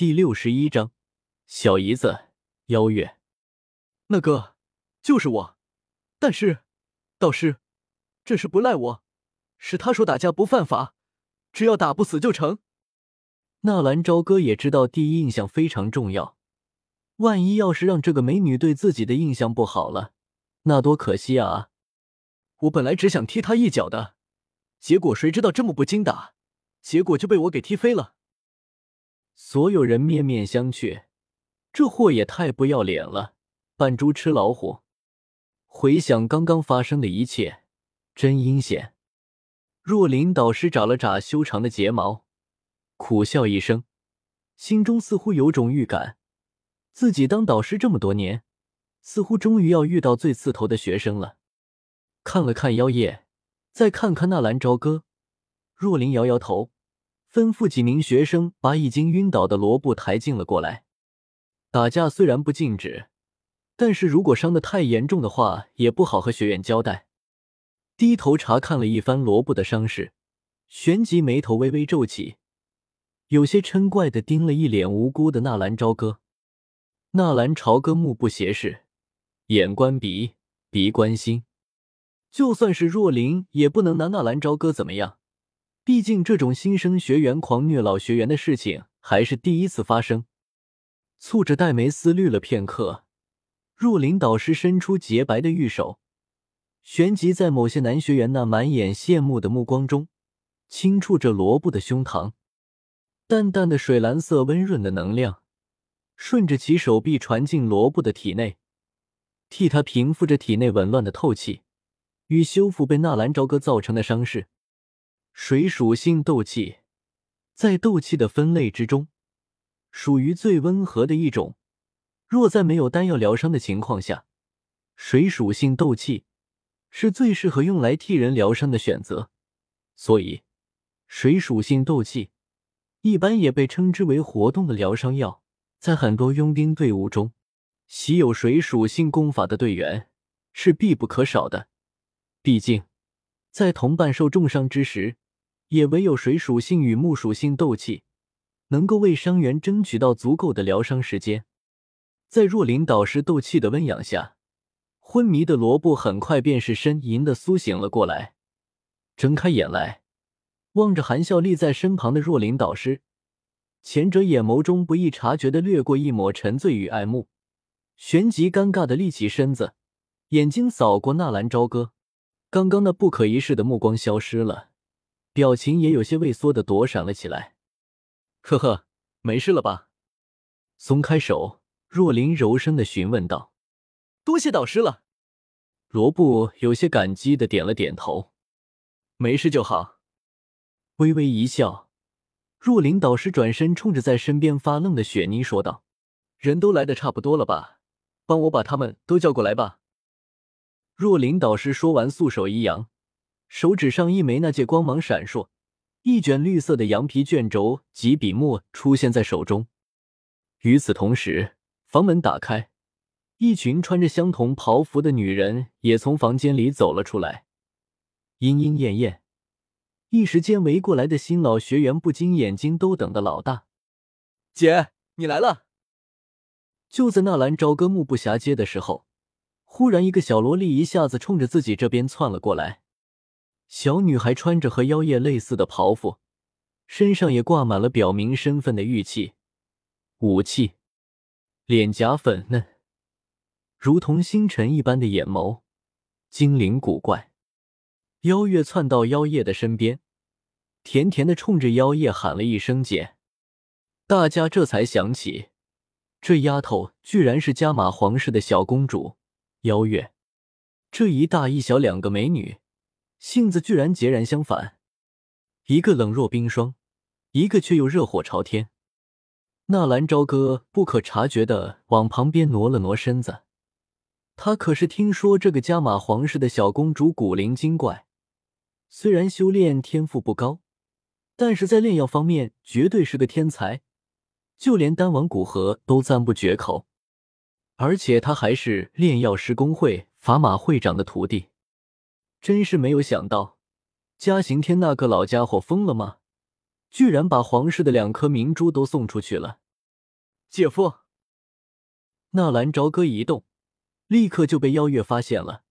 第六十一章，小姨子邀月。那个就是我，但是道师，这事不赖我，是他说打架不犯法，只要打不死就成。纳兰朝歌也知道第一印象非常重要，万一要是让这个美女对自己的印象不好了，那多可惜啊！我本来只想踢他一脚的，结果谁知道这么不经打，结果就被我给踢飞了。所有人面面相觑，这货也太不要脸了，扮猪吃老虎。回想刚刚发生的一切，真阴险。若琳导师眨了眨修长的睫毛，苦笑一声，心中似乎有种预感，自己当导师这么多年，似乎终于要遇到最刺头的学生了。看了看妖夜，再看看纳兰朝歌，若琳摇摇头。吩咐几名学生把已经晕倒的罗布抬进了过来。打架虽然不禁止，但是如果伤得太严重的话，也不好和学院交代。低头查看了一番罗布的伤势，旋即眉头微微皱起，有些嗔怪的盯了一脸无辜的纳兰朝歌。纳兰朝歌目不斜视，眼观鼻，鼻观心，就算是若琳也不能拿纳兰朝歌怎么样。毕竟，这种新生学员狂虐老学员的事情还是第一次发生。蹙着黛眉思虑了片刻，若琳导师伸出洁白的玉手，旋即在某些男学员那满眼羡慕的目光中，轻触着罗布的胸膛。淡淡的水蓝色、温润的能量，顺着其手臂传进罗布的体内，替他平复着体内紊乱的透气，与修复被纳兰朝歌造成的伤势。水属性斗气，在斗气的分类之中，属于最温和的一种。若在没有丹药疗伤的情况下，水属性斗气是最适合用来替人疗伤的选择。所以，水属性斗气一般也被称之为活动的疗伤药。在很多佣兵队伍中，习有水属性功法的队员是必不可少的。毕竟，在同伴受重伤之时，也唯有水属性与木属性斗气，能够为伤员争取到足够的疗伤时间。在若琳导师斗气的温养下，昏迷的罗布很快便是呻吟的苏醒了过来，睁开眼来，望着含笑立在身旁的若琳导师，前者眼眸中不易察觉的掠过一抹沉醉与爱慕，旋即尴尬的立起身子，眼睛扫过纳兰朝歌，刚刚那不可一世的目光消失了。表情也有些畏缩的躲闪了起来。呵呵，没事了吧？松开手，若琳柔声的询问道：“多谢导师了。”罗布有些感激的点了点头：“没事就好。”微微一笑，若琳导师转身冲着在身边发愣的雪妮说道：“人都来的差不多了吧？帮我把他们都叫过来吧。”若琳导师说完，素手一扬。手指上一枚那戒光芒闪烁，一卷绿色的羊皮卷轴及笔墨出现在手中。与此同时，房门打开，一群穿着相同袍服的女人也从房间里走了出来，莺莺燕燕。一时间，围过来的新老学员不禁眼睛都瞪得老大。姐，你来了！就在纳兰朝歌目不暇接的时候，忽然一个小萝莉一下子冲着自己这边窜了过来。小女孩穿着和妖夜类似的袍服，身上也挂满了表明身份的玉器、武器，脸颊粉嫩，如同星辰一般的眼眸，精灵古怪。妖月窜到妖夜的身边，甜甜的冲着妖夜喊了一声“姐”，大家这才想起，这丫头居然是加玛皇室的小公主妖月。这一大一小两个美女。性子居然截然相反，一个冷若冰霜，一个却又热火朝天。纳兰朝歌不可察觉的往旁边挪了挪身子，他可是听说这个加玛皇室的小公主古灵精怪，虽然修炼天赋不高，但是在炼药方面绝对是个天才，就连丹王古河都赞不绝口。而且他还是炼药师工会法马会长的徒弟。真是没有想到，嘉刑天那个老家伙疯了吗？居然把皇室的两颗明珠都送出去了。姐夫。纳兰朝歌一动，立刻就被邀月发现了。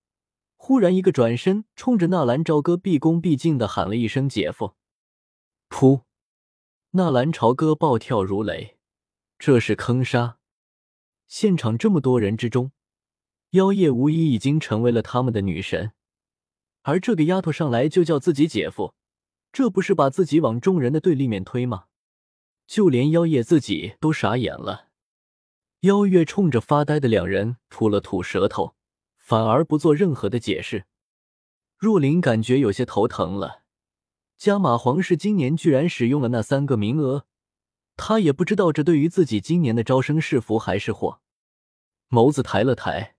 忽然一个转身，冲着纳兰朝歌毕恭毕敬的喊了一声“姐夫”。噗！纳兰朝歌暴跳如雷，这是坑杀！现场这么多人之中，妖夜无疑已经成为了他们的女神，而这个丫头上来就叫自己姐夫，这不是把自己往众人的对立面推吗？就连妖夜自己都傻眼了。妖月冲着发呆的两人吐了吐舌头，反而不做任何的解释。若琳感觉有些头疼了。加玛皇室今年居然使用了那三个名额，他也不知道这对于自己今年的招生是福还是祸。眸子抬了抬，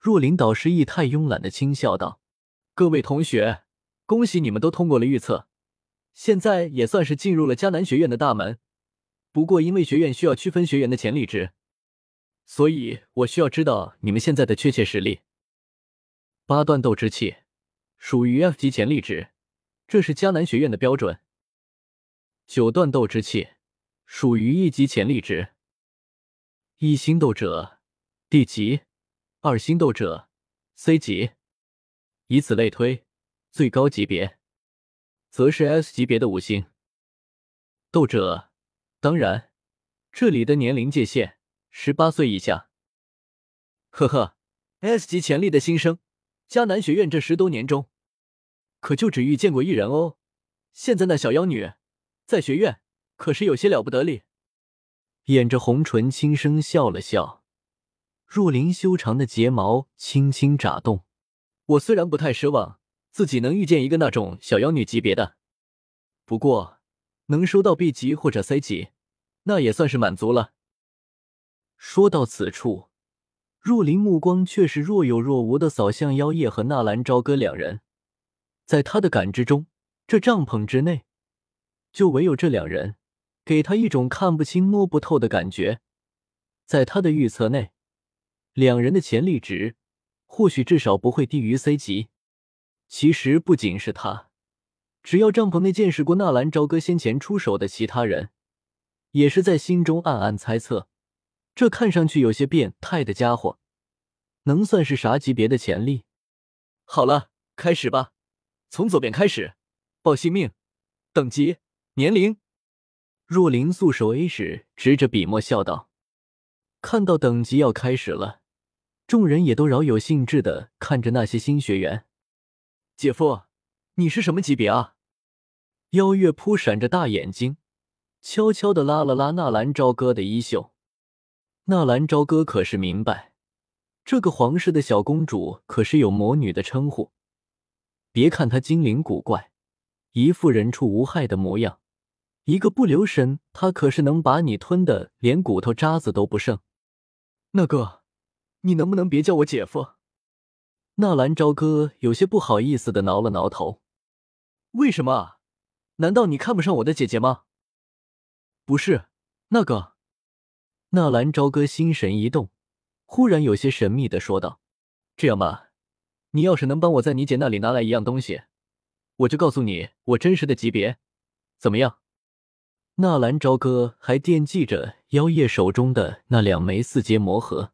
若琳导师意态慵懒的轻笑道：“各位同学，恭喜你们都通过了预测，现在也算是进入了迦南学院的大门。不过因为学院需要区分学员的潜力值，所以我需要知道你们现在的确切实力。八段斗之气属于 F 级潜力值。”这是迦南学院的标准。九段斗之气属于一级潜力值，一星斗者 D 级，二星斗者 C 级，以此类推，最高级别则是 S 级别的五星斗者。当然，这里的年龄界限十八岁以下。呵呵，S 级潜力的新生，迦南学院这十多年中。可就只遇见过一人哦，现在那小妖女在学院可是有些了不得哩。掩着红唇轻声笑了笑，若琳修长的睫毛轻轻眨动。我虽然不太奢望自己能遇见一个那种小妖女级别的，不过能收到 B 级或者 C 级，那也算是满足了。说到此处，若琳目光却是若有若无的扫向妖夜和纳兰朝歌两人。在他的感知中，这帐篷之内就唯有这两人，给他一种看不清、摸不透的感觉。在他的预测内，两人的潜力值或许至少不会低于 C 级。其实不仅是他，只要帐篷内见识过纳兰朝歌先前出手的其他人，也是在心中暗暗猜测：这看上去有些变态的家伙，能算是啥级别的潜力？好了，开始吧。从左边开始，报姓名、等级、年龄。若琳素手 A 时，指着笔墨笑道：“看到等级要开始了，众人也都饶有兴致的看着那些新学员。姐夫，你是什么级别啊？”妖月扑闪着大眼睛，悄悄的拉了拉纳兰朝歌的衣袖。纳兰朝歌可是明白，这个皇室的小公主可是有魔女的称呼。别看她精灵古怪，一副人畜无害的模样，一个不留神，她可是能把你吞的连骨头渣子都不剩。那个，你能不能别叫我姐夫？纳兰朝歌有些不好意思的挠了挠头。为什么？难道你看不上我的姐姐吗？不是，那个。纳兰朝歌心神一动，忽然有些神秘的说道：“这样吧。”你要是能帮我在你姐那里拿来一样东西，我就告诉你我真实的级别，怎么样？纳兰朝歌还惦记着妖夜手中的那两枚四阶魔核。